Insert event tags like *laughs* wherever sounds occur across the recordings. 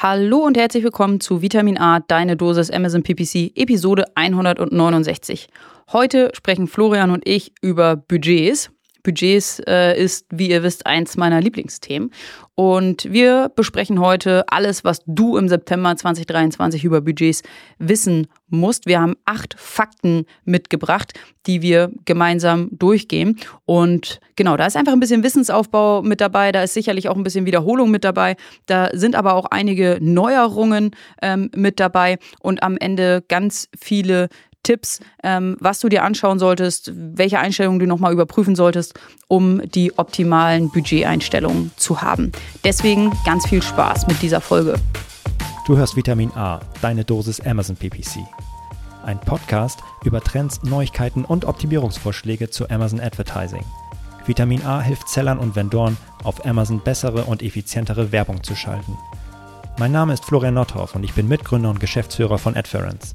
Hallo und herzlich willkommen zu Vitamin A, deine Dosis Amazon PPC, Episode 169. Heute sprechen Florian und ich über Budgets. Budgets äh, ist, wie ihr wisst, eins meiner Lieblingsthemen. Und wir besprechen heute alles, was du im September 2023 über Budgets wissen musst. Wir haben acht Fakten mitgebracht, die wir gemeinsam durchgehen. Und genau, da ist einfach ein bisschen Wissensaufbau mit dabei, da ist sicherlich auch ein bisschen Wiederholung mit dabei. Da sind aber auch einige Neuerungen ähm, mit dabei und am Ende ganz viele Tipps, ähm, was du dir anschauen solltest, welche Einstellungen du nochmal überprüfen solltest, um die optimalen Budgeteinstellungen zu haben. Deswegen ganz viel Spaß mit dieser Folge. Du hörst Vitamin A, deine Dosis Amazon PPC. Ein Podcast über Trends, Neuigkeiten und Optimierungsvorschläge zu Amazon Advertising. Vitamin A hilft Sellern und Vendoren, auf Amazon bessere und effizientere Werbung zu schalten. Mein Name ist Florian Nothoff und ich bin Mitgründer und Geschäftsführer von Adference.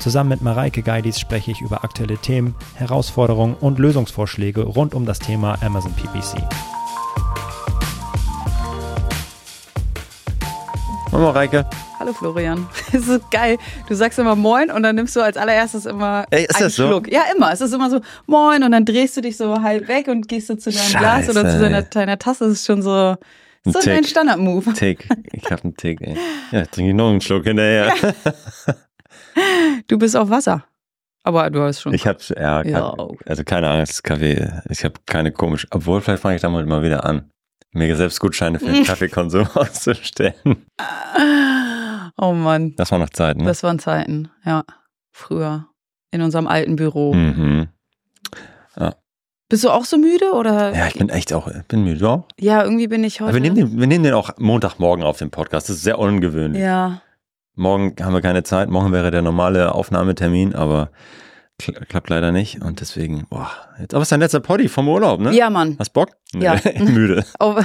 Zusammen mit Mareike Geidis spreche ich über aktuelle Themen, Herausforderungen und Lösungsvorschläge rund um das Thema Amazon PPC. Hallo Mareike. Hallo Florian. *laughs* Es ist geil. Du sagst immer Moin und dann nimmst du als allererstes immer Ey, ist einen das so? Schluck. Ja, immer. Es ist immer so Moin und dann drehst du dich so halb weg und gehst du zu deinem Scheiße, Glas oder zu deiner, deiner Tasse. Das ist schon so, Ein so Tick. ein Standard-Move. Tick. Ich hab einen Tick, ey. Ja, trinke ich noch einen Schluck hinterher. *laughs* *laughs* Du bist auf Wasser. Aber du hast schon. Ich hab, ja, Ja, okay. also keine Angst, Kaffee. Ich habe keine komisch. Obwohl, vielleicht fange ich damit mal wieder an, mir selbst Gutscheine für den *laughs* Kaffeekonsum *laughs* auszustellen. Oh Mann. Das war noch Zeit, ne? Das waren Zeiten. Ja. Früher. In unserem alten Büro. Mhm. Bist du auch so müde oder? Ja, ich bin echt auch, bin müde. Auch? Ja, irgendwie bin ich heute. Aber wir nehmen, den, wir nehmen den auch Montagmorgen auf den Podcast. Das ist sehr ungewöhnlich. ja. Morgen haben wir keine Zeit. Morgen wäre der normale Aufnahmetermin, aber kla klappt leider nicht. Und deswegen, boah. Jetzt, aber es ist dein letzter Poddy vom Urlaub, ne? Ja, Mann. Hast Bock? Ja. *laughs* Müde. *laughs* Auf,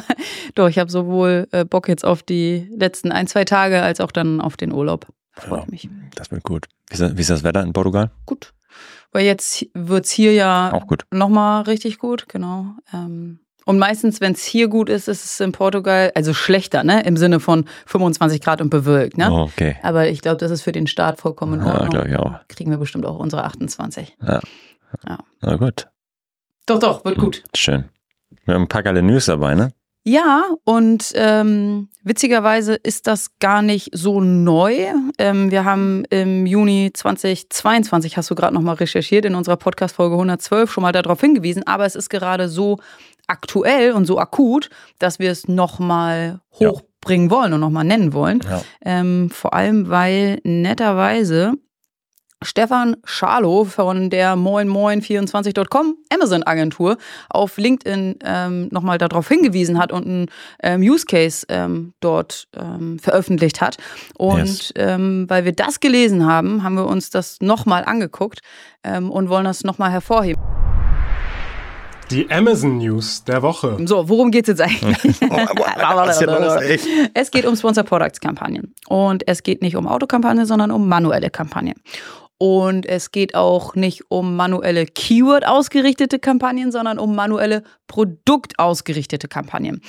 doch, ich habe sowohl äh, Bock jetzt auf die letzten ein, zwei Tage als auch dann auf den Urlaub. Freue ich Ja. mich. Das wird gut. Wie ist, das, wie ist das Wetter in Portugal? Gut. Weil jetzt wird's hier ja Auch gut. nochmal richtig gut, genau. Ähm, und meistens, wenn es hier gut ist, ist es in Portugal, also schlechter, ne? Im Sinne von 25 Grad und bewölkt, ne? Oh, okay. Aber ich glaube, das ist für den Start vollkommen in Ja, Ordnung. glaube ich auch. Kriegen wir bestimmt auch unsere 28. Na gut. Doch, doch, wird gut. Schön. Wir haben ein paar geile News dabei, ne? Ja, und ähm, witzigerweise ist das gar nicht so neu. Ähm, wir haben im Juni 2022, hast du gerade nochmal recherchiert, in unserer Podcast-Folge 112 schon mal darauf hingewiesen, aber es ist gerade so aktuell und so akut, dass wir es nochmal Ja. hochbringen wollen und nochmal nennen wollen. Ja. Ähm, vor allem, weil netterweise Stefan Schalow von der moinmoin24.com Amazon-Agentur auf LinkedIn ähm, nochmal darauf hingewiesen hat und einen ähm, Use Case ähm, dort ähm, veröffentlicht hat. Und Yes. ähm, weil wir das gelesen haben, haben wir uns das nochmal angeguckt ähm, und wollen das nochmal hervorheben. Die Amazon News der Woche. So, worum geht's jetzt eigentlich? *laughs* Ey? Es geht um Sponsor Products Kampagnen. Und es geht nicht um Autokampagnen, sondern um manuelle Kampagnen. Und es geht auch nicht um manuelle Keyword ausgerichtete Kampagnen, sondern um manuelle produktausgerichtete Kampagnen.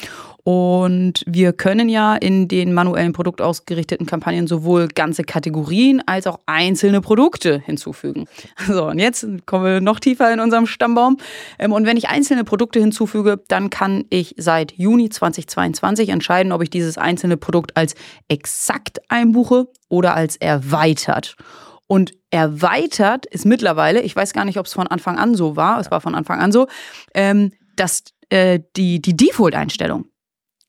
Und wir können ja in den manuellen produktausgerichteten Kampagnen sowohl ganze Kategorien als auch einzelne Produkte hinzufügen. *laughs* So, und jetzt kommen wir noch tiefer in unserem Stammbaum. Ähm, Und wenn ich einzelne Produkte hinzufüge, dann kann ich seit Juni 2022 entscheiden, ob ich dieses einzelne Produkt als exakt einbuche oder als erweitert. Und erweitert ist mittlerweile, ich weiß gar nicht, ob es von Anfang an so war, es war von Anfang an so, ähm, dass äh, die, die Default-Einstellung,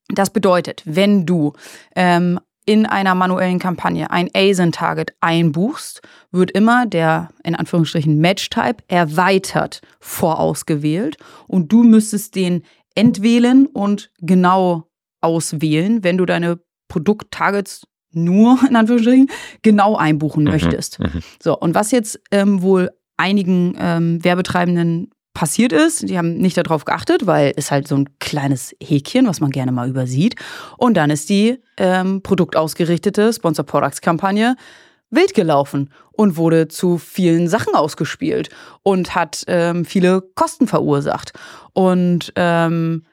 das bedeutet, wenn du ähm, in einer manuellen Kampagne ein ASIN-Target einbuchst, wird immer der in Anführungsstrichen Match-Type erweitert vorausgewählt und du müsstest den entwählen und genau auswählen, wenn du deine Produkt-Targets nur in Anführungsstrichen genau einbuchen möchtest. Mhm. So, und was jetzt ähm, wohl einigen ähm, Werbetreibenden passiert ist, die haben nicht darauf geachtet, weil es halt so ein kleines Häkchen, was man gerne mal übersieht. Und dann ist die ähm, produktausgerichtete Sponsor Products Kampagne wild gelaufen und wurde zu vielen Sachen ausgespielt und hat ähm, viele Kosten verursacht. Und ähm,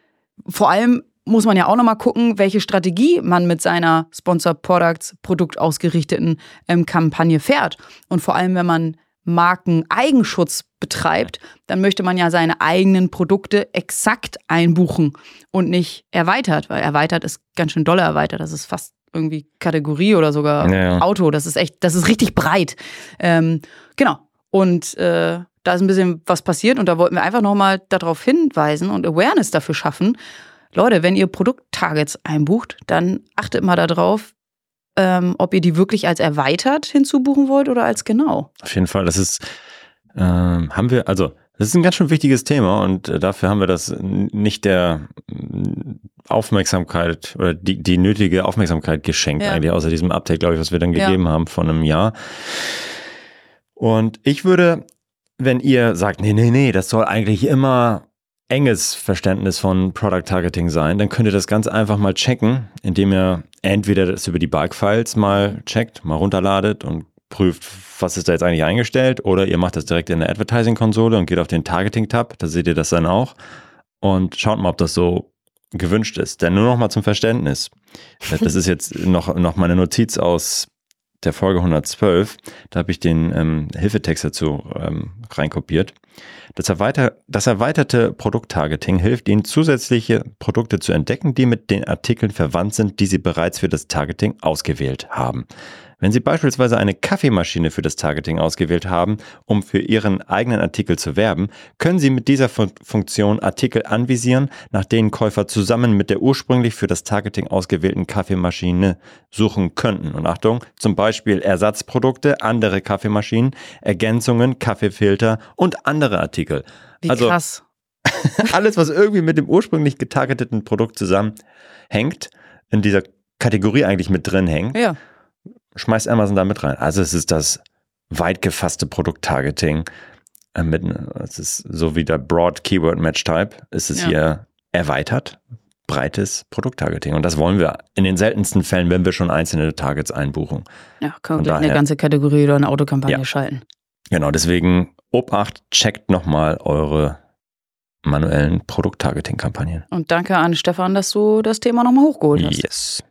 vor allem muss man ja auch nochmal gucken, welche Strategie man mit seiner Sponsor Products produktausgerichteten ähm, Kampagne fährt. Und vor allem, wenn man Markeneigenschutz betreibt, dann möchte man ja seine eigenen Produkte exakt einbuchen und nicht erweitert, weil erweitert ist ganz schön doll erweitert. Das ist fast irgendwie Kategorie oder sogar Ja, ja. Auto. Das ist echt, das ist richtig breit. Ähm, genau. Und äh, da ist ein bisschen was passiert und da wollten wir einfach nochmal darauf hinweisen und Awareness dafür schaffen. Leute, wenn ihr Produkttargets einbucht, dann achtet mal darauf, ähm, ob ihr die wirklich als erweitert hinzubuchen wollt oder als genau. Auf jeden Fall, das ist, ähm, haben wir, also, das ist ein ganz schön wichtiges Thema und äh, dafür haben wir das nicht der mm, Aufmerksamkeit oder die, die nötige Aufmerksamkeit geschenkt, Ja. eigentlich, außer diesem Update, glaube ich, was wir dann Ja. gegeben haben von einem Jahr. Und ich würde, wenn ihr sagt, nee, nee, nee, das soll eigentlich immer enges Verständnis von Product Targeting sein, dann könnt ihr das ganz einfach mal checken, indem ihr entweder das über die Bulk-Files mal checkt, mal runterladet und prüft, was ist da jetzt eigentlich eingestellt, oder ihr macht das direkt in der Advertising-Konsole und geht auf den Targeting-Tab, da seht ihr das dann auch und schaut mal, ob das so gewünscht ist. Denn nur noch mal zum Verständnis. Das ist jetzt *laughs* noch, noch meine Notiz aus der Folge 112. Da habe ich den ähm, Hilfetext dazu ähm, reinkopiert. Das, erweiter, das erweiterte Produkttargeting hilft Ihnen, zusätzliche Produkte zu entdecken, die mit den Artikeln verwandt sind, die Sie bereits für das Targeting ausgewählt haben. Wenn Sie beispielsweise eine Kaffeemaschine für das Targeting ausgewählt haben, um für Ihren eigenen Artikel zu werben, können Sie mit dieser Fun Funktion Artikel anvisieren, nach denen Käufer zusammen mit der ursprünglich für das Targeting ausgewählten Kaffeemaschine suchen könnten. Und Achtung, zum Beispiel Ersatzprodukte, andere Kaffeemaschinen, Ergänzungen, Kaffeefilter und andere Artikel. Wie also krass. *laughs* alles, was irgendwie mit dem ursprünglich getargeteten Produkt zusammenhängt, in dieser Kategorie eigentlich mit drin hängt, Ja. Schmeißt Amazon da mit rein. Also es ist das weit gefasste Produkttargeting. äh, Mit, es ist so wie der Broad Keyword Match Type, ist es Ja. hier erweitert, breites Produkttargeting. Und das wollen wir in den seltensten Fällen, wenn wir schon einzelne Targets einbuchen. Ja, können wir eine ganze Kategorie oder eine Autokampagne Ja. schalten. Genau, deswegen Obacht, checkt nochmal eure manuellen Produkttargeting-Kampagnen. Und danke an Stefan, dass du das Thema nochmal hochgeholt hast. Yes.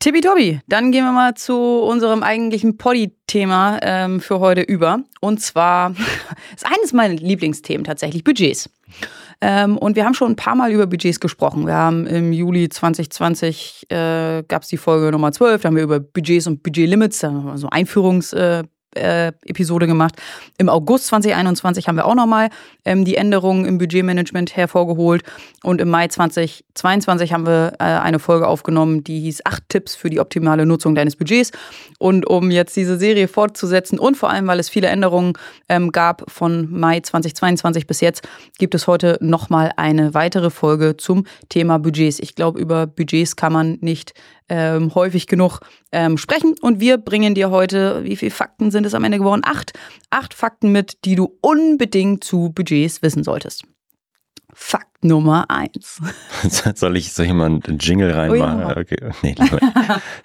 Tippitoppi, dann gehen wir mal zu unserem eigentlichen Poddy-Thema ähm, für heute über. Und zwar *laughs* ist eines meiner Lieblingsthemen tatsächlich Budgets. Ähm, und wir haben schon ein paar Mal über Budgets gesprochen. Wir haben im Juli 2020 äh, gab es die Folge Nummer 12, da haben wir über Budgets und Budgetlimits, haben wir so Einführungs- äh, Episode gemacht. Im August 2021 haben wir auch nochmal ähm, die Änderungen im Budgetmanagement hervorgeholt. Und im Mai 2022 haben wir äh, eine Folge aufgenommen, die hieß acht Tipps für die optimale Nutzung deines Budgets. Und um jetzt diese Serie fortzusetzen und vor allem, weil es viele Änderungen ähm, gab von Mai 2022 bis jetzt, gibt es heute nochmal eine weitere Folge zum Thema Budgets. Ich glaube, über Budgets kann man nicht ähm, häufig genug ähm, sprechen. Und wir bringen dir heute, wie viele Fakten sind es am Ende geworden? Acht. Acht Fakten mit, die du unbedingt zu Budgets wissen solltest. Fakt Nummer eins. *laughs* Soll ich, soll ich mal einen Jingle Oh ja, reinmachen? okay. Nee, lieber.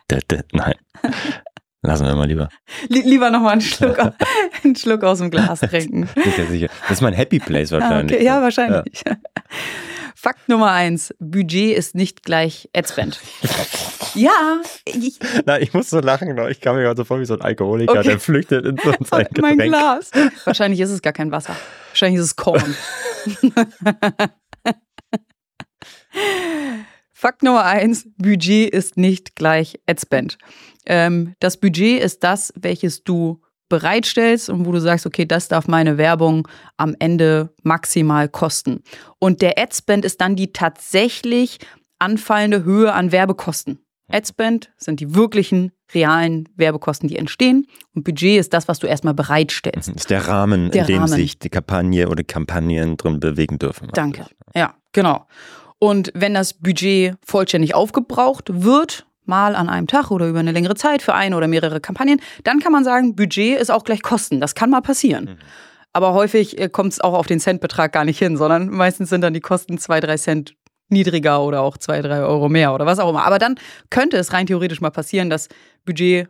*laughs* Nein. Lassen wir mal lieber. Lie- Lieber nochmal einen *laughs* Schluck, einen Schluck aus dem Glas *laughs* trinken. Sicher, sicher. Das ist mein Happy Place Ah, wahrscheinlich. okay. Ja, wahrscheinlich. *laughs* Fakt Nummer eins. Budget ist nicht gleich Adspend. ja, ich, Nein, ich muss so lachen. genau. Ich kam mir gerade so vor wie so ein Alkoholiker, Okay. der flüchtet in so sein mein Getränk. Glas. Wahrscheinlich ist es gar kein Wasser. Wahrscheinlich ist es Korn. Fakt Nummer eins: Budget ist nicht gleich Adspend. Ähm, das Budget ist das, welches du bereitstellst und wo du sagst, okay, das darf meine Werbung am Ende maximal kosten. Und der Adspend ist dann die tatsächlich anfallende Höhe an Werbekosten. Adspend sind die wirklichen, realen Werbekosten, die entstehen. Und Budget ist das, was du erstmal bereitstellst. Das ist der Rahmen, Der in dem Rahmen. sich die Kampagne oder Kampagnen drin bewegen dürfen. Danke. Ja, genau. Und wenn das Budget vollständig aufgebraucht wird, mal an einem Tag oder über eine längere Zeit für eine oder mehrere Kampagnen, dann kann man sagen, Budget ist auch gleich Kosten. Das kann mal passieren. Aber häufig äh, kommt es auch auf den Centbetrag gar nicht hin, sondern meistens sind dann die Kosten zwei, drei Cent niedriger oder auch zwei, drei Euro mehr oder was auch immer. Aber dann könnte es rein theoretisch mal passieren, dass Budget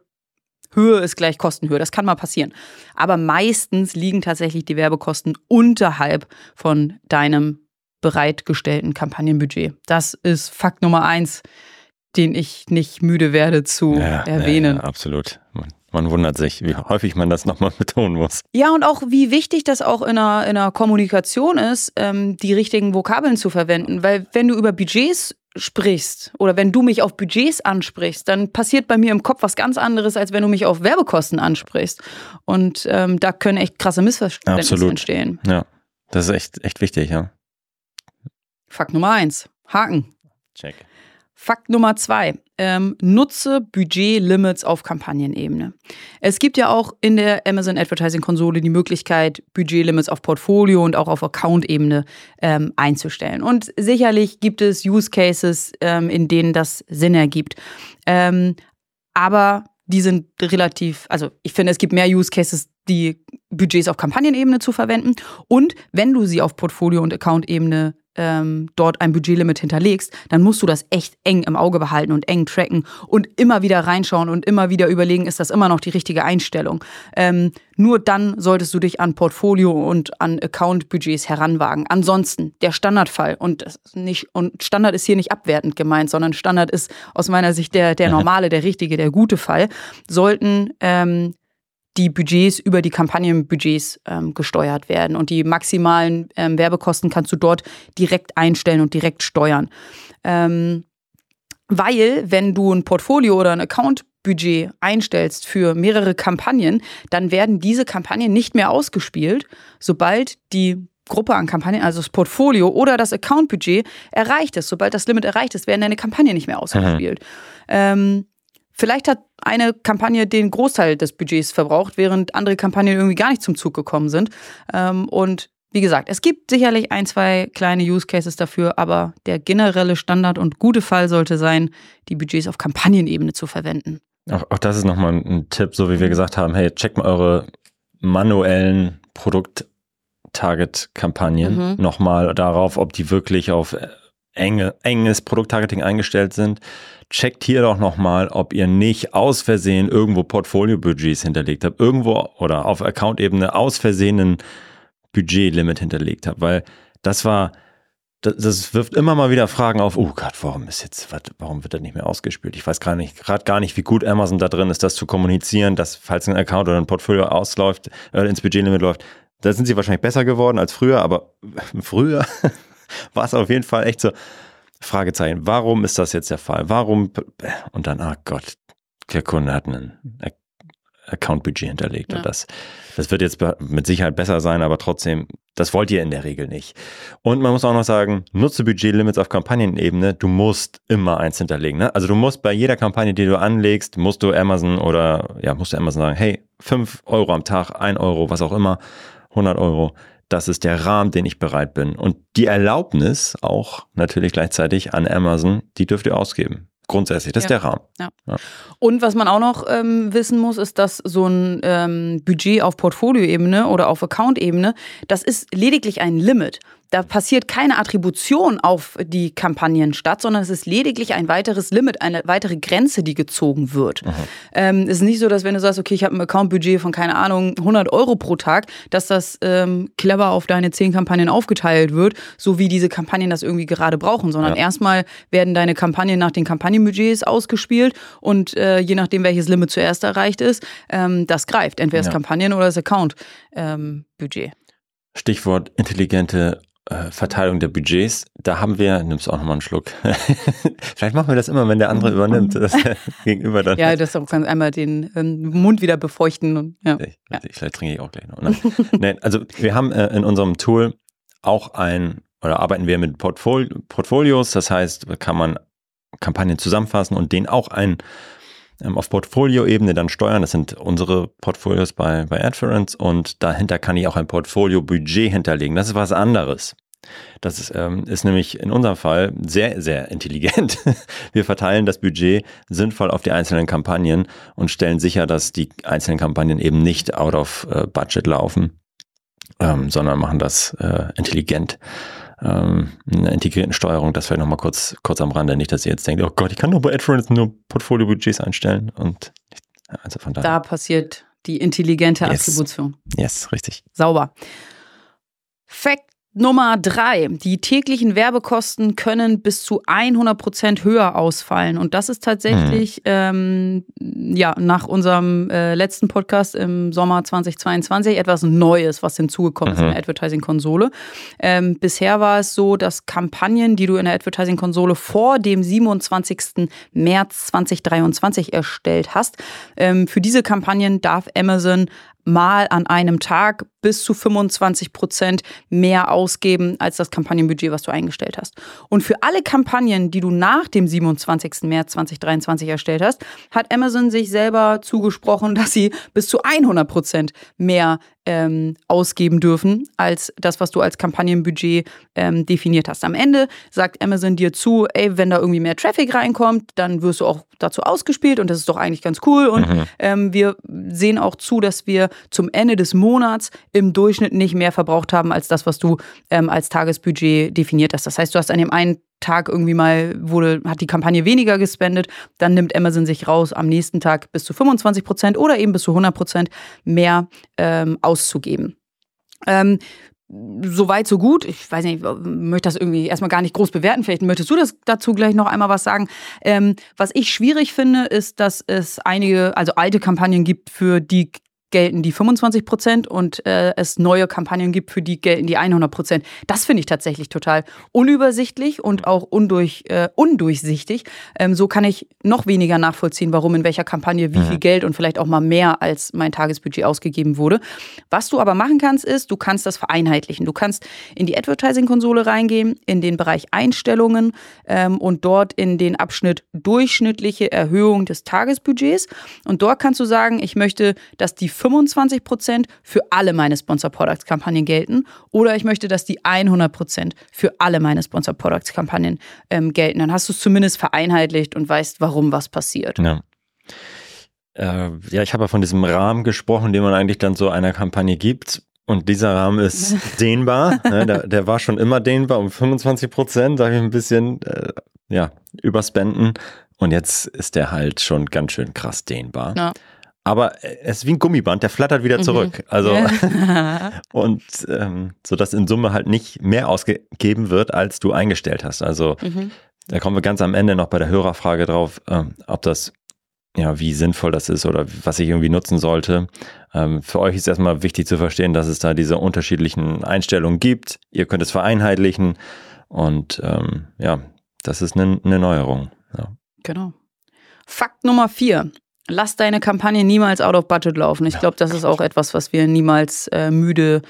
Höhe ist gleich Kostenhöhe. Das kann mal passieren. Aber meistens liegen tatsächlich die Werbekosten unterhalb von deinem bereitgestellten Kampagnenbudget. Das ist Fakt Nummer eins, den ich nicht müde werde zu Ja, erwähnen. Ja, absolut. Man, man wundert sich, wie häufig man das nochmal *laughs* betonen muss. Ja, und auch wie wichtig das auch in einer, in einer Kommunikation ist, ähm, die richtigen Vokabeln zu verwenden. Weil wenn du über Budgets sprichst oder wenn du mich auf Budgets ansprichst, dann passiert bei mir im Kopf was ganz anderes, als wenn du mich auf Werbekosten ansprichst. Und ähm, da können echt krasse Missverständnisse Absolut. entstehen. Ja, das ist echt, echt wichtig, ja. Fakt Nummer eins. Haken. Check. Fakt Nummer zwei. Ähm, nutze Budget-Limits auf Kampagnenebene. Es gibt ja auch in der Amazon Advertising Konsole die Möglichkeit, Budget-Limits auf Portfolio und auch auf Account-Ebene ähm, einzustellen. Und sicherlich gibt es Use Cases, ähm, in denen das Sinn ergibt. Ähm, aber die sind relativ, also ich finde, es gibt mehr Use Cases, die Budgets auf Kampagnenebene zu verwenden. Und wenn du sie auf Portfolio- und Account-Ebene ähm, dort ein Budgetlimit hinterlegst, dann musst du das echt eng im Auge behalten und eng tracken und immer wieder reinschauen und immer wieder überlegen, ist das immer noch die richtige Einstellung. Ähm, nur dann solltest du dich an Portfolio und an Account-Budgets heranwagen. Ansonsten der Standardfall und nicht und Standard ist hier nicht abwertend gemeint, sondern Standard ist aus meiner Sicht der der *laughs* normale, der richtige, der gute Fall. Sollten ähm, die Budgets über die Kampagnenbudgets ähm, gesteuert werden. Und die maximalen ähm, Werbekosten kannst du dort direkt einstellen und direkt steuern. Ähm, weil, wenn du ein Portfolio oder ein Account-Budget einstellst für mehrere Kampagnen, dann werden diese Kampagnen nicht mehr ausgespielt, sobald die Gruppe an Kampagnen, also das Portfolio oder das Account-Budget erreicht ist. Sobald das Limit erreicht ist, werden deine Kampagnen nicht mehr ausgespielt. Ähm, Vielleicht hat eine Kampagne den Großteil des Budgets verbraucht, während andere Kampagnen irgendwie gar nicht zum Zug gekommen sind. Ähm, und wie gesagt, es gibt sicherlich ein, zwei kleine Use Cases dafür, aber der generelle Standard und gute Fall sollte sein, die Budgets auf Kampagnenebene zu verwenden. Auch, auch das ist nochmal ein Tipp, so wie wir gesagt haben, hey, checkt mal eure manuellen Produkt-Target-Kampagnen Mhm. nochmal darauf, ob die wirklich auf enge, enges Produkttargeting eingestellt sind. Checkt hier doch nochmal, ob ihr nicht aus Versehen irgendwo Portfolio-Budgets hinterlegt habt, irgendwo oder auf Account-Ebene aus Versehen ein Budget-Limit hinterlegt habt, weil das war, das, das wirft immer mal wieder Fragen auf, oh Gott, warum ist jetzt, warum wird das nicht mehr ausgespielt? Ich weiß gar nicht, gerade gar nicht, wie gut Amazon da drin ist, das zu kommunizieren, dass falls ein Account oder ein Portfolio ausläuft, äh, ins Budgetlimit läuft, da sind sie wahrscheinlich besser geworden als früher, aber *laughs* früher war es auf jeden Fall echt so, Fragezeichen, warum ist das jetzt der Fall? Warum, und dann, ah Gott, der Kunde hat einen Account-Budget hinterlegt. Ja. Und das, das wird jetzt mit Sicherheit besser sein, aber trotzdem, das wollt ihr in der Regel nicht. Und man muss auch noch sagen, nutze Budgetlimits auf Kampagnenebene. Du musst immer eins hinterlegen. Ne? Also du musst bei jeder Kampagne, die du anlegst, musst du Amazon oder ja, musst du Amazon sagen, hey, 5 Euro am Tag, 1 Euro, was auch immer, 100 Euro. Das ist der Rahmen, den ich bereit bin. Und die Erlaubnis auch natürlich gleichzeitig an Amazon, die dürft ihr ausgeben. Grundsätzlich, das ist Ja. der Rahmen. Und was man auch noch ähm, wissen muss, ist, dass so ein ähm, Budget auf Portfolioebene oder auf Account-Ebene, das ist lediglich ein Limit. Da passiert keine Attribution auf die Kampagnen statt, sondern es ist lediglich ein weiteres Limit, eine weitere Grenze, die gezogen wird. Ähm, es ist nicht so, dass wenn du sagst, okay, ich habe ein Account-Budget von, keine Ahnung, 100 Euro pro Tag, dass das ähm, clever auf deine 10 Kampagnen aufgeteilt wird, so wie diese Kampagnen das irgendwie gerade brauchen, sondern Ja. erstmal werden deine Kampagnen nach den Kampagnenbudgets ausgespielt und äh, je nachdem, welches Limit zuerst erreicht ist, ähm, das greift. Entweder das Ja. Kampagnen- oder das Account-Budget. Stichwort intelligente äh, Verteilung der Budgets. Da haben wir, nimmst du auch nochmal einen Schluck. *laughs* Vielleicht machen wir das immer, wenn der andere übernimmt, dass *laughs* der Gegenüber dann. ja, das ganz einmal den ähm, Mund wieder befeuchten. Und, ja. Richtig, richtig. Vielleicht trinke ich auch gleich noch. Ne? *laughs* nee, also wir haben äh, in unserem Tool auch ein, oder arbeiten wir mit Portfol Portfolios, das heißt, kann man Kampagnen zusammenfassen und den auch ein ähm, auf Portfolioebene dann steuern. Das sind unsere Portfolios bei, bei Adference und dahinter kann ich auch ein Portfolio-Budget hinterlegen. Das ist was anderes. Das ist, ähm, ist nämlich in unserem Fall sehr, sehr intelligent. *laughs* Wir verteilen das Budget sinnvoll auf die einzelnen Kampagnen und stellen sicher, dass die einzelnen Kampagnen eben nicht out of äh, budget laufen, ähm, sondern machen das äh, intelligent. Ähm, eine integrierten Steuerung, das vielleicht nochmal kurz, kurz am Rande. Nicht, dass ihr jetzt denkt, oh Gott, ich kann nur bei AdFriends nur Portfolio-Budgets einstellen und also von daher. Da passiert die intelligente Yes. Attribution. Yes, richtig. Sauber. Fact Nummer drei. Die täglichen Werbekosten können bis zu 100 Prozent höher ausfallen. Und das ist tatsächlich, mhm. ähm, ja, nach unserem äh, letzten Podcast im Sommer 2022 etwas Neues, was hinzugekommen mhm. ist in der Advertising-Konsole. Ähm, bisher war es so, dass Kampagnen, die du in der Advertising-Konsole vor dem 27. März 2023 erstellt hast, ähm, für diese Kampagnen darf Amazon mal an einem Tag bis zu 25 Prozent mehr ausgeben als das Kampagnenbudget, was du eingestellt hast. Und für alle Kampagnen, die du nach dem 27. März 2023 erstellt hast, hat Amazon sich selber zugesprochen, *laughs* dass sie bis zu 100 Prozent mehr ähm, ausgeben dürfen als das, was du als Kampagnenbudget ähm, definiert hast. Am Ende sagt Amazon dir zu, ey, wenn da irgendwie mehr Traffic reinkommt, dann wirst du auch dazu ausgespielt und das ist doch eigentlich ganz cool. Und mhm. ähm, wir sehen auch zu, dass wir zum Ende des Monats im Durchschnitt nicht mehr verbraucht haben als das, was du ähm, als Tagesbudget definiert hast. Das heißt, du hast an dem einen Tag irgendwie mal wurde, hat die Kampagne weniger gespendet, dann nimmt Amazon sich raus, am nächsten Tag bis zu 25 Prozent oder eben bis zu 100 Prozent mehr ähm, auszugeben. Ähm, Soweit, so gut. Ich weiß nicht, ich möchte das irgendwie erstmal gar nicht groß bewerten. Vielleicht möchtest du das dazu gleich noch einmal was sagen. Ähm, was ich schwierig finde, ist, dass es einige, also alte Kampagnen gibt, für die gelten die 25 Prozent und äh, es neue Kampagnen gibt, für die gelten die 100 Prozent. Das finde ich tatsächlich total unübersichtlich und auch undurch, äh, undurchsichtig. Ähm, so kann ich noch weniger nachvollziehen, warum in welcher Kampagne wie viel Geld und vielleicht auch mal mehr als mein Tagesbudget ausgegeben wurde. Was du aber machen kannst, ist, du kannst das vereinheitlichen. Du kannst in die Advertising-Konsole reingehen, in den Bereich Einstellungen ähm, und dort in den Abschnitt durchschnittliche Erhöhung des Tagesbudgets. Und dort kannst du sagen, ich möchte, dass die 25 Prozent für alle meine Sponsor Products Kampagnen gelten oder ich möchte, dass die 100 Prozent für alle meine Sponsor Products Kampagnen ähm, gelten. Dann hast du es zumindest vereinheitlicht und weißt, warum was passiert. Ja. Äh, ja, ich habe ja von diesem Rahmen gesprochen, den man eigentlich dann so einer Kampagne gibt. Und dieser Rahmen ist *laughs* dehnbar. ne, der, der, war schon immer dehnbar um 25 Prozent. Da habe ich ein bisschen äh, ja, überspenden. Und jetzt ist der halt schon ganz schön krass dehnbar. Ja. Aber es ist wie ein Gummiband, der flattert wieder mhm. zurück. Mhm. Also *laughs* *laughs* und ähm, so dass in Summe halt nicht mehr ausgegeben wird, als du eingestellt hast. Also mhm. da kommen wir ganz am Ende noch bei der Hörerfrage drauf, ähm, ob das ja wie sinnvoll das ist oder was ich irgendwie nutzen sollte. Ähm, für euch ist erstmal wichtig zu verstehen, dass es da diese unterschiedlichen Einstellungen gibt. Ihr könnt es vereinheitlichen und ähm, ja, das ist eine, eine Neuerung. Ja. Genau. Fakt Nummer vier. Lass deine Kampagne niemals out of budget laufen. Ich glaube, das ist auch etwas, was wir niemals äh, müde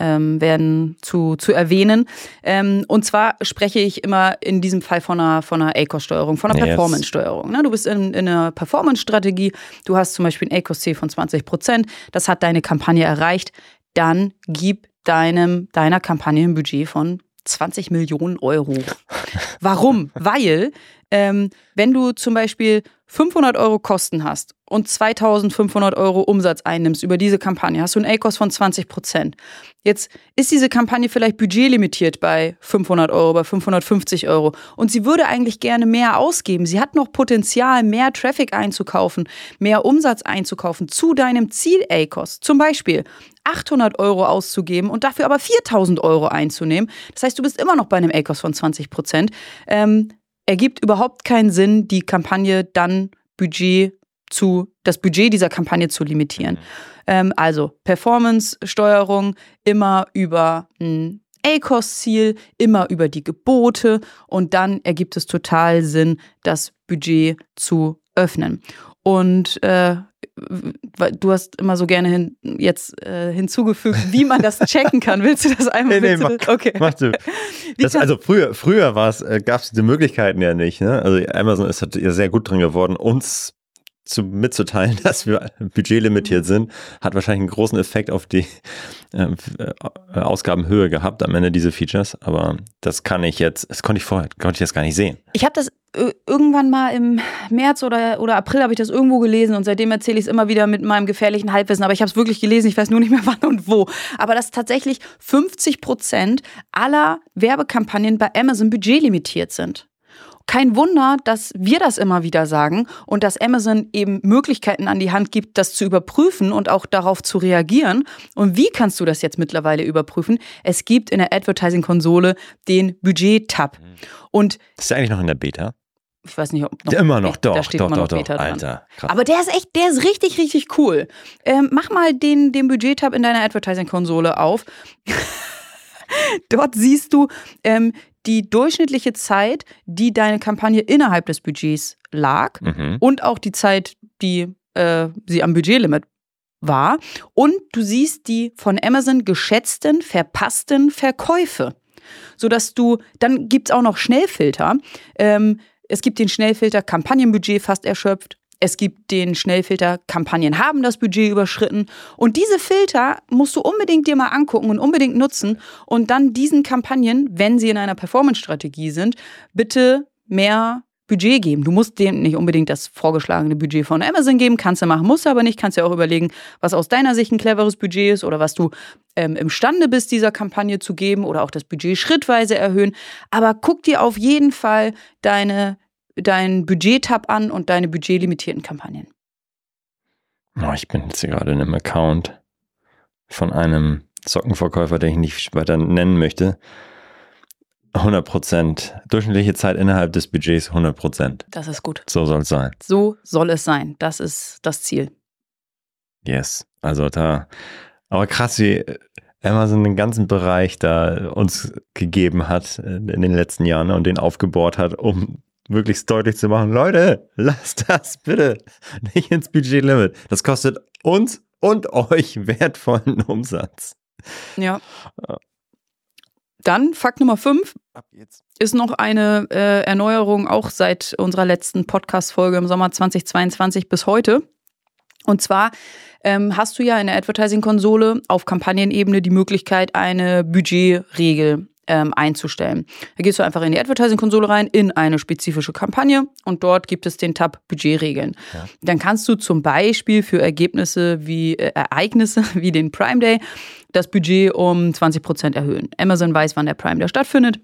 ähm, werden zu, zu erwähnen. Ähm, und zwar spreche ich immer in diesem Fall von einer, von einer ACOS-Steuerung, von einer yes. Performance-Steuerung. Ne? Du bist in, in einer Performance-Strategie, du hast zum Beispiel ein ACOS-C von 20 Prozent, das hat deine Kampagne erreicht, dann gib deinem, deiner Kampagne ein Budget von 20 Millionen Euro. *laughs* Warum? Weil, ähm, wenn du zum Beispiel 500 Euro Kosten hast und 2500 Euro Umsatz einnimmst über diese Kampagne, hast du einen ACOS von 20 Prozent. Jetzt ist diese Kampagne vielleicht budgetlimitiert bei 500 Euro, bei 550 Euro und sie würde eigentlich gerne mehr ausgeben. Sie hat noch Potenzial, mehr Traffic einzukaufen, mehr Umsatz einzukaufen zu deinem Ziel-ACOS. Zum Beispiel 800 Euro auszugeben und dafür aber 4000 Euro einzunehmen. Das heißt, du bist immer noch bei einem ACOS von 20 Prozent. Ähm, ergibt überhaupt keinen Sinn, die Kampagne dann Budget zu, das Budget dieser Kampagne zu limitieren. Mhm. Ähm, also Performance-Steuerung immer über ein ACOS-Ziel, immer über die Gebote und dann ergibt es total Sinn, das Budget zu öffnen. Und äh, du hast immer so gerne hin, jetzt äh, hinzugefügt, wie man das checken kann. Willst du das *laughs* einmal nee, nee, mach, okay. mach du. *laughs* Das, also früher, früher äh, gab es diese Möglichkeiten ja nicht. Ne? Also Amazon ist halt ja sehr gut drin geworden, uns zu, mitzuteilen, *laughs* dass wir budgetlimitiert sind, hat wahrscheinlich einen großen Effekt auf die ähm, äh, Ausgabenhöhe gehabt am Ende diese Features. Aber das kann ich jetzt, das konnte ich vorher, konnte ich das gar nicht sehen. Ich habe das äh, irgendwann mal im März oder, oder April habe ich das irgendwo gelesen und seitdem erzähle ich es immer wieder mit meinem gefährlichen Halbwissen. Aber ich habe es wirklich gelesen, ich weiß nur nicht mehr *laughs* wann und wo. Aber dass tatsächlich 50 Prozent aller Werbekampagnen bei Amazon budgetlimitiert sind. Kein Wunder, dass wir das immer wieder sagen und dass Amazon eben Möglichkeiten an die Hand gibt, das zu überprüfen und auch darauf zu reagieren. Und wie kannst du das jetzt mittlerweile überprüfen? Es gibt in der Advertising-Konsole den Budget-Tab. Und Das ist eigentlich noch in der Beta. ich weiß nicht, ob noch immer noch, doch, da steht doch, immer doch, noch doch. Beta dran. Alter, krass. Aber der ist echt, der ist richtig, richtig cool. Ähm, mach mal den, den Budget-Tab in deiner Advertising-Konsole auf. *laughs* Dort siehst du ähm, die durchschnittliche Zeit, die deine Kampagne innerhalb des Budgets lag Mhm. und auch die Zeit, die äh, sie am Budgetlimit war. Und du siehst die von Amazon geschätzten, verpassten Verkäufe. Sodass du, dann gibt es auch noch Schnellfilter. Ähm, es gibt den Schnellfilter Kampagnenbudget fast erschöpft. Es gibt den Schnellfilter Kampagnen haben das Budget überschritten. Und diese Filter musst du unbedingt dir mal angucken und unbedingt nutzen und dann diesen Kampagnen, wenn sie in einer Performance-Strategie sind, bitte mehr Budget geben. Du musst denen nicht unbedingt das vorgeschlagene Budget von Amazon geben, kannst du machen, musst du aber nicht. Kannst ja auch überlegen, was aus deiner Sicht ein cleveres Budget ist oder was du ähm, imstande bist, dieser Kampagne zu geben oder auch das Budget schrittweise erhöhen. Aber guck dir auf jeden Fall deine, dein Budget-Tab an und deine budgetlimitierten Kampagnen. Oh, ich bin jetzt hier gerade in einem Account von einem Sockenverkäufer, den ich nicht weiter nennen möchte. 100 Prozent. Durchschnittliche Zeit innerhalb des Budgets 100 Prozent. Das ist gut. So soll es sein. So soll es sein. Das ist das Ziel. Yes. Also da, aber krass, wie Amazon den ganzen Bereich da uns gegeben hat in den letzten Jahren und den aufgebohrt hat, um möglichst deutlich zu machen, Leute, lasst das bitte nicht ins Budgetlimit. Das kostet uns und euch wertvollen Umsatz. Ja. Dann Fakt Nummer 5 Ab jetzt. ist noch eine äh, Erneuerung, auch seit unserer letzten Podcast-Folge im Sommer 2022 bis heute. Und zwar ähm, hast du ja in der Advertising-Konsole auf Kampagnenebene die Möglichkeit, eine Budgetregel ähm, einzustellen. Da gehst du einfach in die Advertising-Konsole rein, in eine spezifische Kampagne und dort gibt es den Tab Budgetregeln. Ja. Dann kannst du zum Beispiel für Ergebnisse wie äh, Ereignisse *laughs* wie den Prime Day das Budget um 20 Prozent erhöhen. Amazon weiß, wann der Prime Day stattfindet.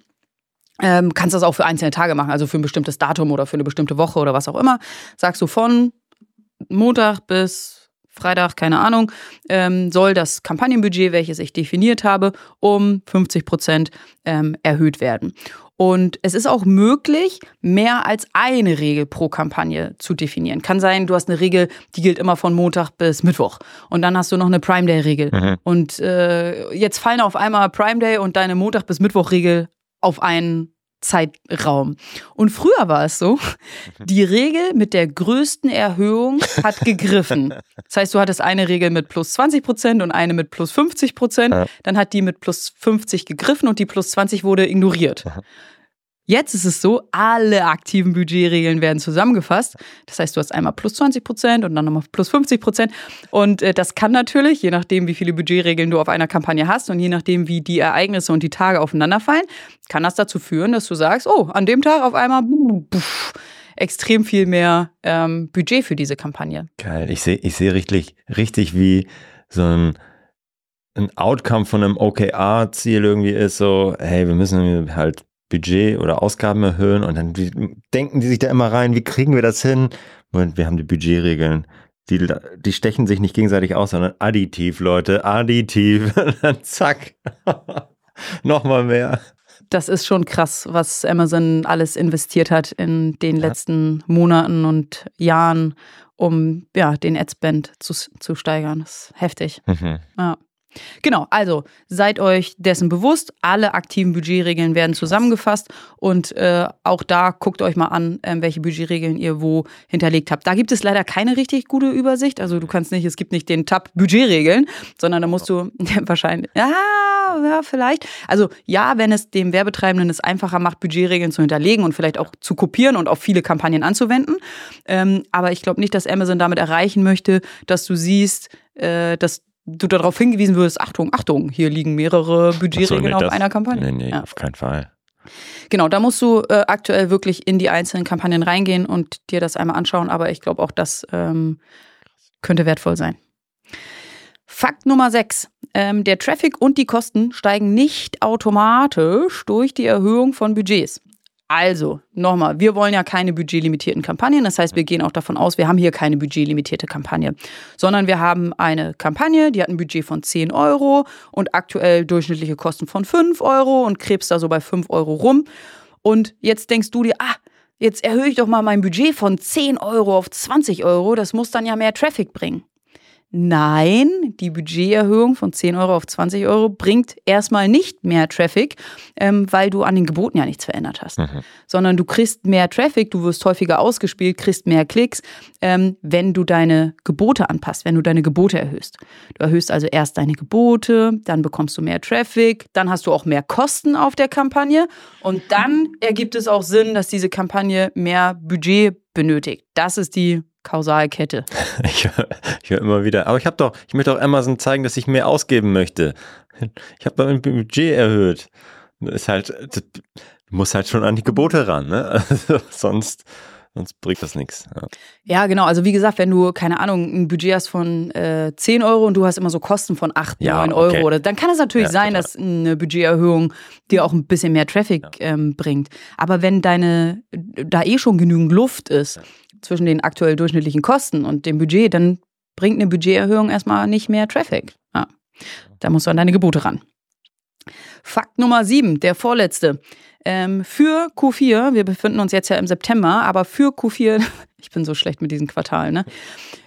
Ähm, kannst das auch für einzelne Tage machen, also für ein bestimmtes Datum oder für eine bestimmte Woche oder was auch immer. Sagst du von Montag bis Freitag, keine Ahnung, ähm, soll das Kampagnenbudget, welches ich definiert habe, um 50 Prozent ähm, erhöht werden. Und es ist auch möglich, mehr als eine Regel pro Kampagne zu definieren. Kann sein, du hast eine Regel, die gilt immer von Montag bis Mittwoch. Und dann hast du noch eine Prime Day-Regel. Mhm. Und äh, jetzt fallen auf einmal Prime Day und deine Montag bis Mittwoch-Regel auf einen Zeitraum. Und früher war es so, *laughs* die Regel mit der größten Erhöhung hat gegriffen. *laughs* Das heißt, du hattest eine Regel mit plus 20 Prozent und eine mit plus 50 Prozent. Dann hat die mit plus 50 gegriffen und die plus 20 wurde ignoriert. Jetzt ist es so, alle aktiven Budgetregeln werden zusammengefasst. Das heißt, du hast einmal plus 20 Prozent und dann nochmal plus 50 Prozent. Und äh, das kann natürlich, je nachdem, wie viele Budgetregeln du auf einer Kampagne hast und je nachdem, wie die Ereignisse und die Tage aufeinanderfallen, kann das dazu führen, dass du sagst, oh, an dem Tag auf einmal pff, extrem viel mehr ähm, Budget für diese Kampagne. Geil. Ich sehe ich seh richtig, richtig wie so ein, ein Outcome von einem OKR-Ziel irgendwie ist so, hey, wir müssen halt Budget oder Ausgaben erhöhen und dann denken die sich da immer rein, wie kriegen wir das hin? Und wir haben die Budgetregeln. Die, die stechen sich nicht gegenseitig aus, sondern additiv, Leute, additiv. *laughs* Dann zack, *laughs* nochmal mehr. Das ist schon krass, was Amazon alles investiert hat in den Ja. letzten Monaten und Jahren, um ja, den Adspend zu, zu steigern. Das ist heftig. Mhm. Ja. Genau, also seid euch dessen bewusst, alle aktiven Budgetregeln werden zusammengefasst und äh, auch da guckt euch mal an, ähm, welche Budgetregeln ihr wo hinterlegt habt. Da gibt es leider keine richtig gute Übersicht. Also du kannst nicht, es gibt nicht den Tab Budgetregeln, sondern da musst du *laughs* wahrscheinlich, ja, ja, vielleicht. Also ja, wenn es dem Werbetreibenden es einfacher macht, Budgetregeln zu hinterlegen und vielleicht auch zu kopieren und auf viele Kampagnen anzuwenden. Ähm, aber ich glaube nicht, dass Amazon damit erreichen möchte, dass du siehst, äh, dass du darauf hingewiesen wirst, Achtung, Achtung, hier liegen mehrere Budgetregeln nee, auf das- einer Kampagne. Nee, nee, Ja. auf keinen Fall. Genau, da musst du äh, aktuell wirklich in die einzelnen Kampagnen reingehen und dir das einmal anschauen, aber ich glaube auch, das ähm, könnte wertvoll sein. Fakt Nummer 6. Ähm, der Traffic und die Kosten steigen nicht automatisch durch die Erhöhung von Budgets. Also, nochmal, wir wollen ja keine budgetlimitierten Kampagnen. Das heißt, wir gehen auch davon aus, wir haben hier keine budgetlimitierte Kampagne, sondern wir haben eine Kampagne, die hat ein Budget von 10 Euro und aktuell durchschnittliche Kosten von 5 Euro und krebst da so bei 5 Euro rum. Und jetzt denkst du dir, ah, jetzt erhöhe ich doch mal mein Budget von 10 Euro auf 20 Euro. Das muss dann ja mehr Traffic bringen. Nein, die Budgeterhöhung von 10 Euro auf 20 Euro bringt erstmal nicht mehr Traffic, ähm, weil du an den Geboten ja nichts verändert hast. Mhm. Sondern du kriegst mehr Traffic, du wirst häufiger ausgespielt, kriegst mehr Klicks, ähm, wenn du deine Gebote anpasst, wenn du deine Gebote erhöhst. Du erhöhst also erst deine Gebote, dann bekommst du mehr Traffic, dann hast du auch mehr Kosten auf der Kampagne und dann ergibt es auch Sinn, dass diese Kampagne mehr Budget benötigt. Das ist die Kausalkette. *laughs* Ich, ich höre immer wieder, aber ich habe doch, ich möchte auch Amazon zeigen, dass ich mehr ausgeben möchte. Ich habe mein Budget erhöht. Das ist halt, du musst halt schon an die Gebote ran, ne? *laughs* Also sonst, sonst bringt das nichts. Ja. ja. genau. Also wie gesagt, wenn du, keine Ahnung, ein Budget hast von äh, 10 Euro und du hast immer so Kosten von 8, ja, 9 Euro, okay. dann kann es natürlich ja, sein, total. dass eine Budgeterhöhung dir auch ein bisschen mehr Traffic ähm, bringt. Aber wenn deine, da eh schon genügend Luft ist, zwischen den aktuell durchschnittlichen Kosten und dem Budget, dann bringt eine Budgeterhöhung erstmal nicht mehr Traffic. Ja. Da musst du an deine Gebote ran. Fakt Nummer sieben, der vorletzte. Ähm, für Q4, wir befinden uns jetzt ja im September, aber für Q4, ich bin so schlecht mit diesen Quartalen, ne?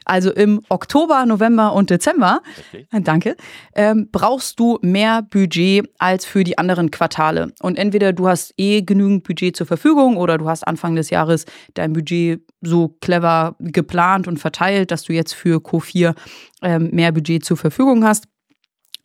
Also im Oktober, November und Dezember, okay. *laughs* danke, ähm, brauchst du mehr Budget als für die anderen Quartale. Und entweder du hast eh genügend Budget zur Verfügung oder du hast Anfang des Jahres dein Budget so clever geplant und verteilt, dass du jetzt für Q4 ähm, mehr Budget zur Verfügung hast.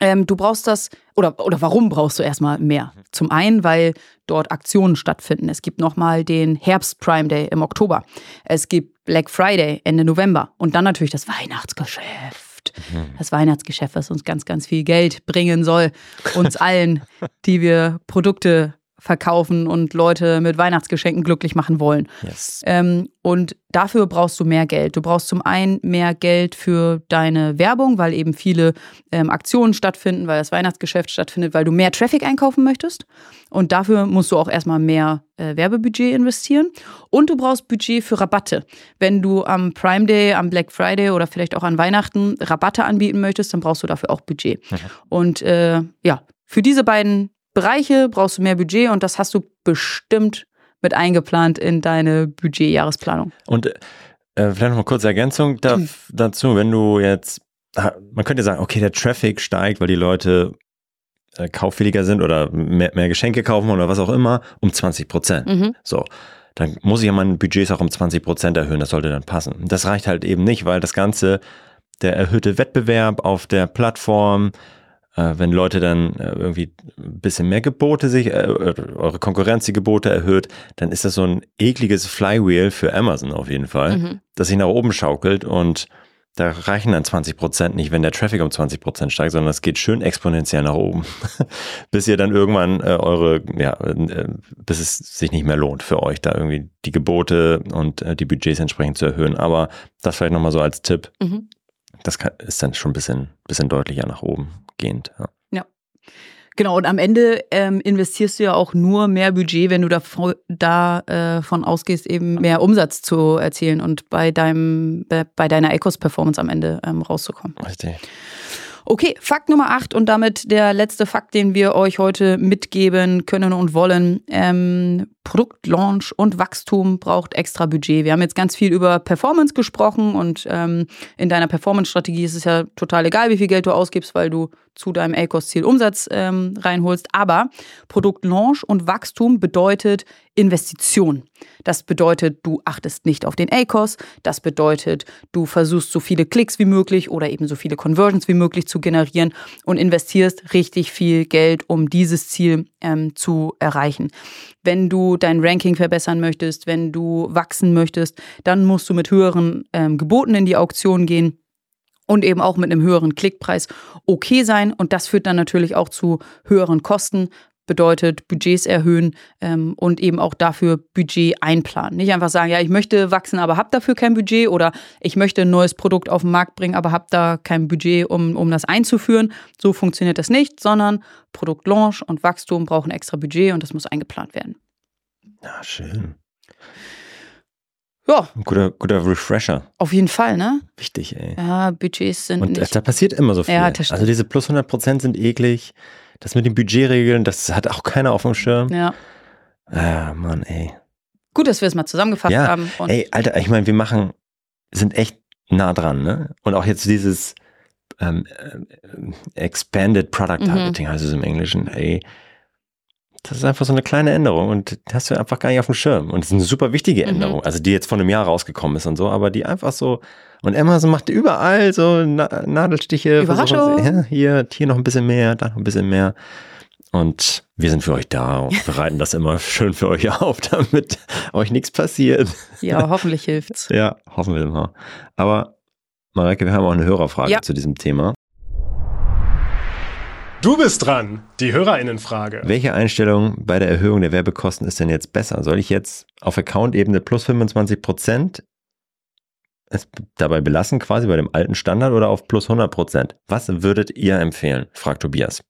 Ähm, du brauchst das, oder, oder warum brauchst du erstmal mehr? Zum einen, weil dort Aktionen stattfinden. Es gibt nochmal den Herbst Prime Day im Oktober. Es gibt Black Friday Ende November. Und dann natürlich das Weihnachtsgeschäft. Mhm. Das Weihnachtsgeschäft, was uns ganz, ganz viel Geld bringen soll. Uns allen, die wir Produkte verkaufen und Leute mit Weihnachtsgeschenken glücklich machen wollen. Yes. Ähm, und dafür brauchst du mehr Geld. Du brauchst zum einen mehr Geld für deine Werbung, weil eben viele ähm, Aktionen stattfinden, weil das Weihnachtsgeschäft stattfindet, weil du mehr Traffic einkaufen möchtest. Und dafür musst du auch erstmal mehr äh, Werbebudget investieren. Und du brauchst Budget für Rabatte. Wenn du am Prime Day, am Black Friday oder vielleicht auch an Weihnachten Rabatte anbieten möchtest, dann brauchst du dafür auch Budget. Mhm. Und äh, ja, für diese beiden Bereiche brauchst du mehr Budget und das hast du bestimmt mit eingeplant in deine Budgetjahresplanung. Und äh, vielleicht noch mal kurze Ergänzung da, mhm. dazu, wenn du jetzt, man könnte sagen, okay, der Traffic steigt, weil die Leute äh, kauffähiger sind oder mehr, mehr, Geschenke kaufen oder was auch immer, um 20 Prozent. Mhm. So. Dann muss ich ja meine Budgets auch um 20 Prozent erhöhen, das sollte dann passen. Das reicht halt eben nicht, weil das Ganze, der erhöhte Wettbewerb auf der Plattform, äh, wenn Leute dann äh, irgendwie ein bisschen mehr Gebote sich, äh, eure Konkurrenz die Gebote erhöht, dann ist das so ein ekliges Flywheel für Amazon auf jeden Fall, mhm. das sich nach oben schaukelt und da reichen dann 20 Prozent nicht, wenn der Traffic um 20 Prozent steigt, sondern es geht schön exponentiell nach oben, *laughs* bis ihr dann irgendwann äh, eure, ja, äh, bis es sich nicht mehr lohnt für euch, da irgendwie die Gebote und äh, die Budgets entsprechend zu erhöhen. Aber das vielleicht nochmal so als Tipp. Mhm. Das kann, ist dann schon ein bisschen, bisschen deutlicher nach oben gehend. Ja. ja. Genau, und am Ende ähm, investierst du ja auch nur mehr Budget, wenn du davon, davon äh, ausgehst, eben mehr Umsatz zu erzielen und bei deinem, bei deiner Ecos-Performance am Ende ähm, rauszukommen. Richtig. Okay, Fakt Nummer 8 und damit der letzte Fakt, den wir euch heute mitgeben können und wollen. Ähm, Produktlaunch und Wachstum braucht extra Budget. Wir haben jetzt ganz viel über Performance gesprochen und ähm, in deiner Performance-Strategie ist es ja total egal, wie viel Geld du ausgibst, weil du zu deinem ACOS-Ziel Umsatz ähm, reinholst. Aber Produktlaunch und Wachstum bedeutet Investition. Das bedeutet, du achtest nicht auf den ACOS. Das bedeutet, du versuchst so viele Klicks wie möglich oder eben so viele Conversions wie möglich zu generieren und investierst richtig viel Geld, um dieses Ziel ähm, zu erreichen. Wenn du dein Ranking verbessern möchtest, wenn du wachsen möchtest, dann musst du mit höheren ähm, Geboten in die Auktion gehen und eben auch mit einem höheren Klickpreis okay sein. Und das führt dann natürlich auch zu höheren Kosten, bedeutet Budgets erhöhen ähm, und eben auch dafür Budget einplanen. Nicht einfach sagen, ja, ich möchte wachsen, aber habe dafür kein Budget oder ich möchte ein neues Produkt auf den Markt bringen, aber habe da kein Budget, um, um das einzuführen. So funktioniert das nicht, sondern Produktlaunch und Wachstum brauchen extra Budget und das muss eingeplant werden. Ja, schön. Ja, Ein guter, guter Refresher. auf jeden Fall, ne? Wichtig, ey. Ja, Budgets sind Und nicht. da passiert immer so viel. Ja, das stimmt. also diese plus 100 Prozent sind eklig. Das mit den Budgetregeln, das hat auch keiner auf dem Schirm. Ja. Ah, Mann, ey. Gut, dass wir es mal zusammengefasst Ja, haben. Ey, Alter, ich meine, wir machen, sind echt nah dran, ne? Und auch jetzt dieses ähm, äh, Expanded Product Mhm. Targeting heißt es im Englischen, ey. Das ist einfach so eine kleine Änderung und hast du einfach gar nicht auf dem Schirm. Und es ist eine super wichtige Mhm. Änderung, also die jetzt vor einem Jahr rausgekommen ist und so, aber die einfach so. Und Amazon macht überall so Na Nadelstiche. Überraschung. versuchen sie- Ja, hier, hier noch ein bisschen mehr, da noch ein bisschen mehr. Und wir sind für euch da und *laughs* bereiten das immer schön für euch auf, damit euch nichts passiert. ja, hoffentlich hilft's. *laughs* Ja, hoffen wir mal. Aber Mareike, wir haben auch eine Hörerfrage Ja. zu diesem Thema. Du bist dran. Die Hörerinnenfrage. Welche Einstellung bei der Erhöhung der Werbekosten ist denn jetzt besser? Soll ich jetzt auf Account-Ebene plus 25 Prozent es dabei belassen, quasi bei dem alten Standard oder auf plus 100 Prozent? Was würdet ihr empfehlen? fragt Tobias.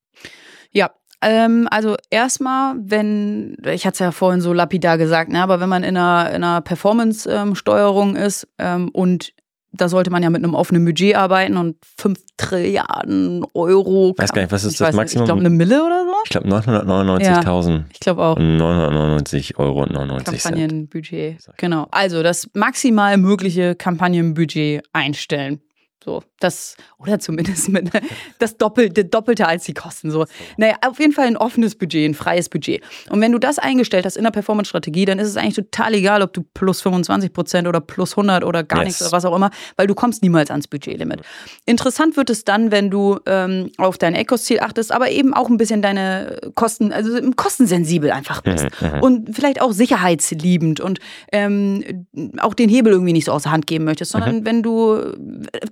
Ja, ähm, also erstmal, wenn, ich hatte es ja vorhin so lapidar gesagt, ne, aber wenn man in einer, in einer Performance-Steuerung ist ähm, und da sollte man ja mit einem offenen Budget arbeiten und 5 Trilliarden Euro. Weiß gar nicht, was ist ich das weiß Maximum? Ich glaube, eine Mille oder so? Ich glaube 999.000 Ich glaube auch. und 999 Euro und 99 Cent. Kampagnenbudget. Genau. Also das maximal mögliche Kampagnenbudget einstellen. So, das, oder zumindest mit das Doppelte, Doppelte als die Kosten. So. Naja, auf jeden Fall ein offenes Budget, ein freies Budget. Und wenn du das eingestellt hast in der Performance-Strategie, dann ist es eigentlich total egal, ob du plus 25 Prozent oder plus 100 oder gar Yes. nichts oder was auch immer, weil du kommst niemals ans Budgetlimit. Interessant wird es dann, wenn du ähm, auf dein ECOS-Ziel achtest, aber eben auch ein bisschen deine Kosten, also kostensensibel einfach bist. Und vielleicht auch sicherheitsliebend und ähm, auch den Hebel irgendwie nicht so aus der Hand geben möchtest, sondern wenn du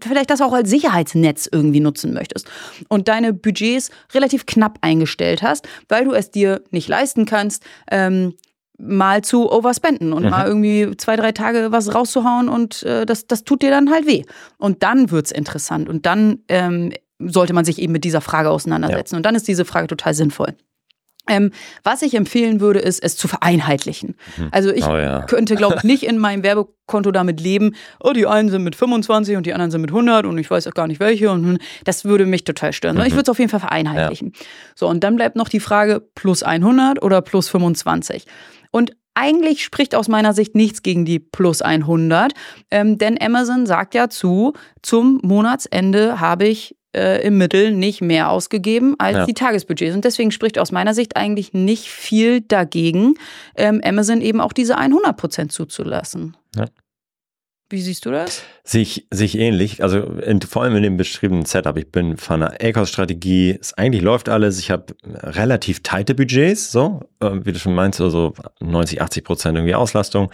vielleicht das auch als Sicherheitsnetz irgendwie nutzen möchtest und deine Budgets relativ knapp eingestellt hast, weil du es dir nicht leisten kannst, ähm, mal zu overspenden und mal irgendwie zwei, drei Tage was rauszuhauen und äh, das, das tut dir dann halt weh. Und dann wird's interessant und dann ähm, sollte man sich eben mit dieser Frage auseinandersetzen. Und dann ist diese Frage total sinnvoll. Ähm, was ich empfehlen würde, ist, es zu vereinheitlichen. Also ich Oh ja. könnte, glaube ich, nicht in meinem Werbekonto damit leben, oh, die einen sind mit 25 und die anderen sind mit 100 und ich weiß auch gar nicht welche und hm, das würde mich total stören. sondern Ich würde es auf jeden Fall vereinheitlichen. So, und dann bleibt noch die Frage, plus 100 oder plus 25. Und eigentlich spricht aus meiner Sicht nichts gegen die plus 100, ähm, denn Amazon sagt ja zu, zum Monatsende habe ich äh, im Mittel nicht mehr ausgegeben als Ja. die Tagesbudgets. Und deswegen spricht aus meiner Sicht eigentlich nicht viel dagegen, ähm, Amazon eben auch diese 100 Prozent zuzulassen. Ja. Wie siehst du das? Sich, sich ähnlich, also in, vor allem in dem beschriebenen Setup. Ich bin von einer ACOS-Strategie, es eigentlich läuft alles. Ich habe relativ tighte Budgets, so, äh, wie du schon meinst, also 90, 80 Prozent irgendwie Auslastung.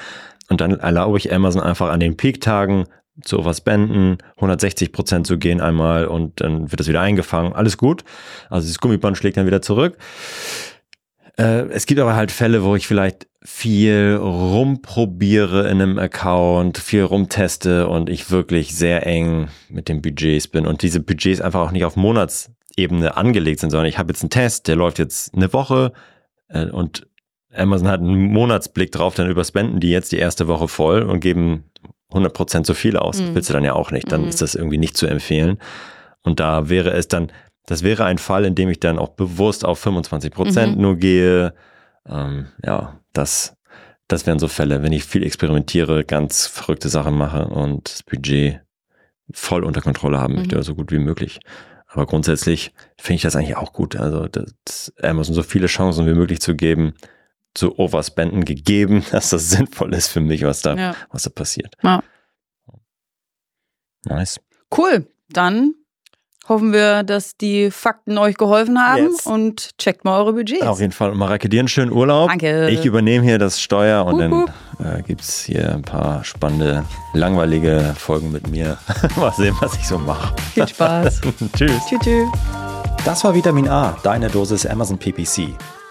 Und dann erlaube ich Amazon einfach an den Peak-Tagen zu overspenden, 160 Prozent zu gehen einmal und dann wird das wieder eingefangen. Alles gut. Also das Gummiband schlägt dann wieder zurück. Äh, es gibt aber halt Fälle, wo ich vielleicht viel rumprobiere in einem Account, viel rumteste und ich wirklich sehr eng mit den Budgets bin und diese Budgets einfach auch nicht auf Monatsebene angelegt sind, sondern ich habe jetzt einen Test, der läuft jetzt eine Woche äh, und Amazon hat einen Monatsblick drauf, dann überspenden die jetzt die erste Woche voll und geben 100% zu viel aus. Mhm. willst du dann ja auch nicht. Dann Mhm. ist das irgendwie nicht zu empfehlen. Und da wäre es dann, das wäre ein Fall, in dem ich dann auch bewusst auf 25% Mhm. nur gehe. Ähm, ja, das, das wären so Fälle, wenn ich viel experimentiere, ganz verrückte Sachen mache und das Budget voll unter Kontrolle haben möchte, Mhm. so gut wie möglich. Aber grundsätzlich finde ich das eigentlich auch gut. Also das, Amazon so viele Chancen wie möglich zu geben, zu overspenden gegeben, *laughs* dass das sinnvoll ist für mich, was da, Ja. was da passiert. Ja. Nice. Cool. Dann hoffen wir, dass die Fakten euch geholfen haben Yes. und checkt mal eure Budgets. Auf jeden Fall. Und Mareike, dir einen schönen Urlaub. Danke. Ich übernehme hier das Steuer und Hup, dann äh, gibt es hier ein paar spannende, langweilige Folgen mit mir. *laughs* mal sehen, was ich so mache. Viel Spaß. *laughs* Tschüss. tschüss. tschüss. Das war Vitamin A, deine Dosis Amazon PPC.